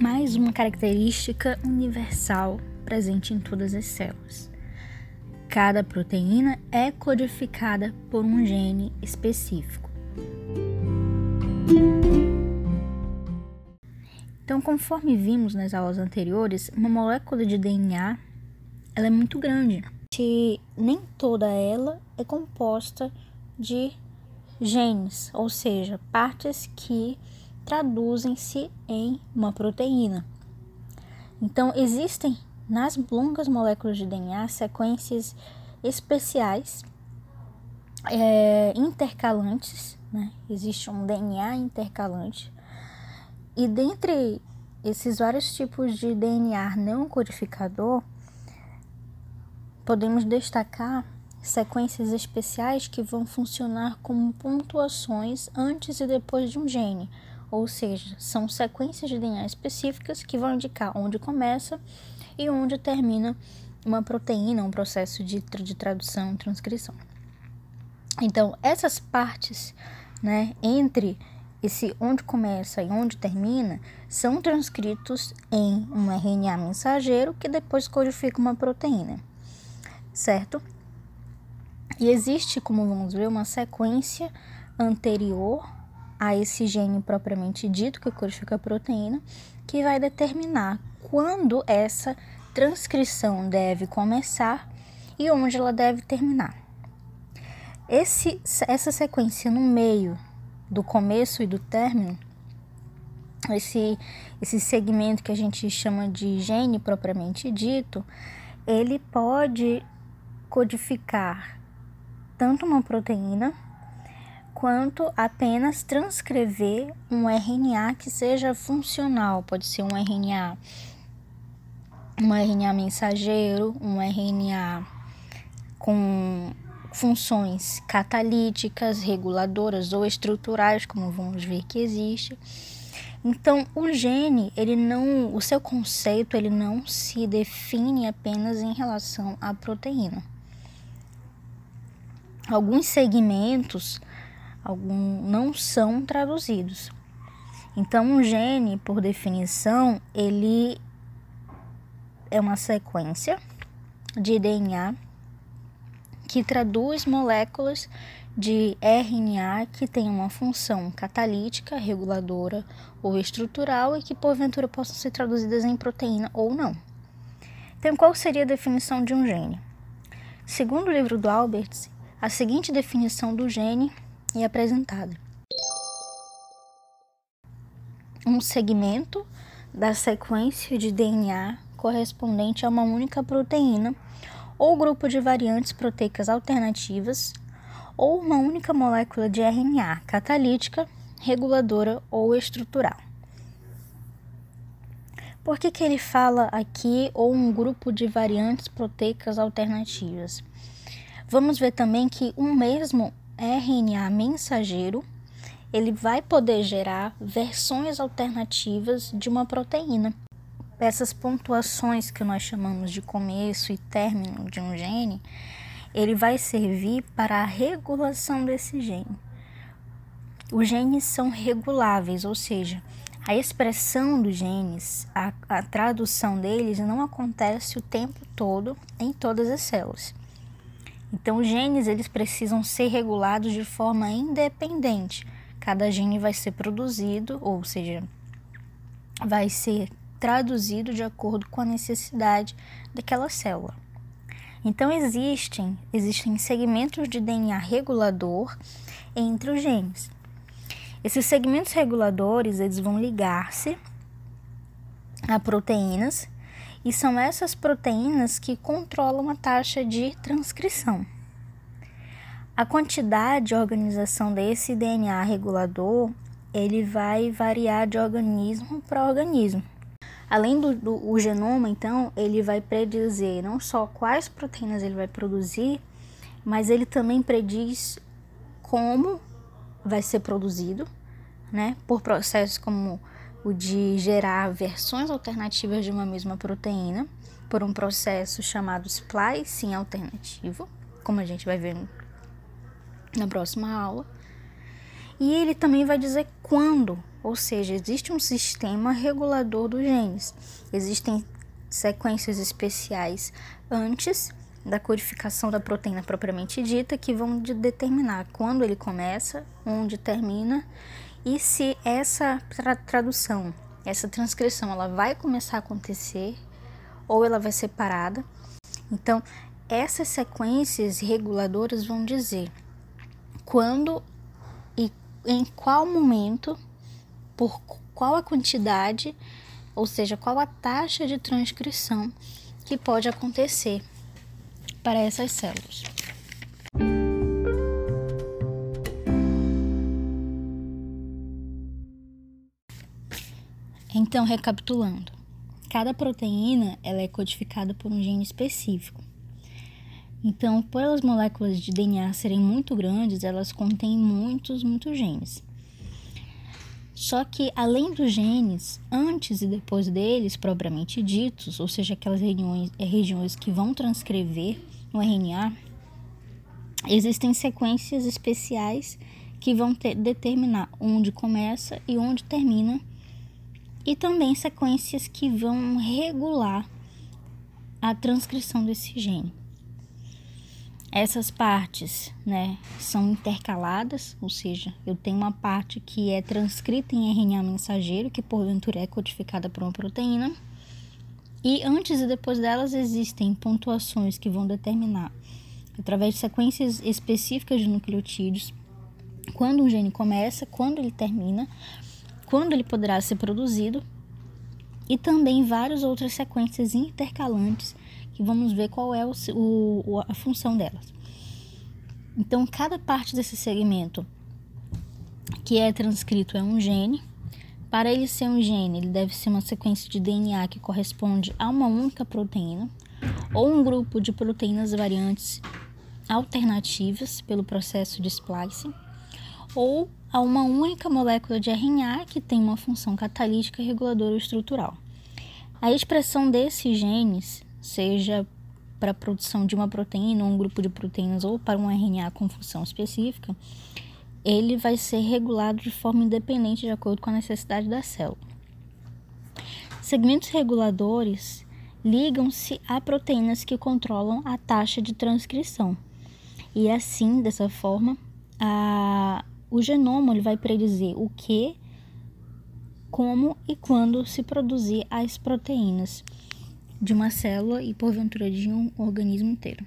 mais uma característica universal presente em todas as células. Cada proteína é codificada por um gene específico. Então, conforme vimos nas aulas anteriores, uma molécula de DNA ela é muito grande. E nem toda ela é composta de genes, ou seja, partes que traduzem-se em uma proteína. Então, existem nas longas moléculas de DNA sequências especiais é, intercalantes, né? existe um DNA intercalante, e dentre esses vários tipos de DNA não codificador, podemos destacar sequências especiais que vão funcionar como pontuações antes e depois de um gene, ou seja, são sequências de DNA específicas que vão indicar onde começa e onde termina uma proteína, um processo de, de tradução transcrição. Então, essas partes, né, entre esse onde começa e onde termina, são transcritos em um RNA mensageiro que depois codifica uma proteína, certo? E existe, como vamos ver, uma sequência anterior a esse gene propriamente dito, que codifica a proteína, que vai determinar quando essa transcrição deve começar e onde ela deve terminar. Esse, essa sequência no meio do começo e do término, esse, esse segmento que a gente chama de gene propriamente dito, ele pode codificar tanto uma proteína quanto apenas transcrever um RNA que seja funcional, pode ser um RNA um RNA mensageiro, um RNA com funções catalíticas, reguladoras ou estruturais, como vamos ver que existe. Então, o gene, ele não, o seu conceito, ele não se define apenas em relação à proteína. Alguns segmentos algum, não são traduzidos. Então, um gene, por definição, ele é uma sequência de DNA que traduz moléculas de RNA que tem uma função catalítica, reguladora ou estrutural e que porventura possam ser traduzidas em proteína ou não. Então, qual seria a definição de um gene? Segundo o livro do Alberts, a seguinte definição do gene é apresentada: um segmento da sequência de DNA correspondente a uma única proteína ou grupo de variantes proteicas alternativas ou uma única molécula de RNA catalítica, reguladora ou estrutural. Por que, que ele fala aqui ou um grupo de variantes proteicas alternativas? Vamos ver também que um mesmo RNA mensageiro, ele vai poder gerar versões alternativas de uma proteína. Essas pontuações que nós chamamos de começo e término de um gene, ele vai servir para a regulação desse gene. Os genes são reguláveis, ou seja, a expressão dos genes, a, a tradução deles não acontece o tempo todo em todas as células. Então, genes eles precisam ser regulados de forma independente. Cada gene vai ser produzido, ou seja, vai ser traduzido de acordo com a necessidade daquela célula. Então existem, existem segmentos de DNA regulador entre os genes. Esses segmentos reguladores eles vão ligar-se a proteínas e são essas proteínas que controlam a taxa de transcrição. A quantidade de organização desse DNA regulador, ele vai variar de organismo para organismo. Além do, do o genoma, então, ele vai predizer não só quais proteínas ele vai produzir, mas ele também prediz como vai ser produzido, né? Por processos como o de gerar versões alternativas de uma mesma proteína por um processo chamado splicing alternativo, como a gente vai ver na próxima aula. E ele também vai dizer quando, Ou seja, existe um sistema regulador dos genes. Existem sequências especiais antes da codificação da proteína propriamente dita que vão de determinar quando ele começa, onde termina e se essa tra tradução, essa transcrição, ela vai começar a acontecer ou ela vai ser parada. Então, essas sequências reguladoras vão dizer quando e em qual momento, por qual a quantidade, ou seja, qual a taxa de transcrição que pode acontecer para essas células. Então, recapitulando, cada proteína ela é codificada por um gene específico. Então, pelas moléculas de DNA serem muito grandes, elas contêm muitos, muitos genes. Só que, além dos genes, antes e depois deles, propriamente ditos, ou seja, aquelas regiões, eh, regiões que vão transcrever no RNA, existem sequências especiais que vão ter, determinar onde começa e onde termina e também sequências que vão regular a transcrição desse gene. Essas partes, né, são intercaladas, ou seja, eu tenho uma parte que é transcrita em RNA mensageiro, que porventura é codificada por uma proteína, e antes e depois delas existem pontuações que vão determinar, através de sequências específicas de nucleotídeos, quando um gene começa, quando ele termina, quando ele poderá ser produzido e também várias outras sequências intercalantes que vamos ver qual é o, o, a função delas. Então, cada parte desse segmento que é transcrito é um gene. Para ele ser um gene, ele deve ser uma sequência de DNA que corresponde a uma única proteína ou um grupo de proteínas variantes alternativas pelo processo de splicing ou a uma única molécula de RNA que tem uma função catalítica reguladora estrutural. A expressão desses genes, seja para a produção de uma proteína, um grupo de proteínas ou para um RNA com função específica, ele vai ser regulado de forma independente de acordo com a necessidade da célula. Segmentos reguladores ligam-se a proteínas que controlam a taxa de transcrição. E assim, dessa forma, a, o genoma ele vai predizer o que, como e quando se produzir as proteínas de uma célula e porventura de um organismo inteiro.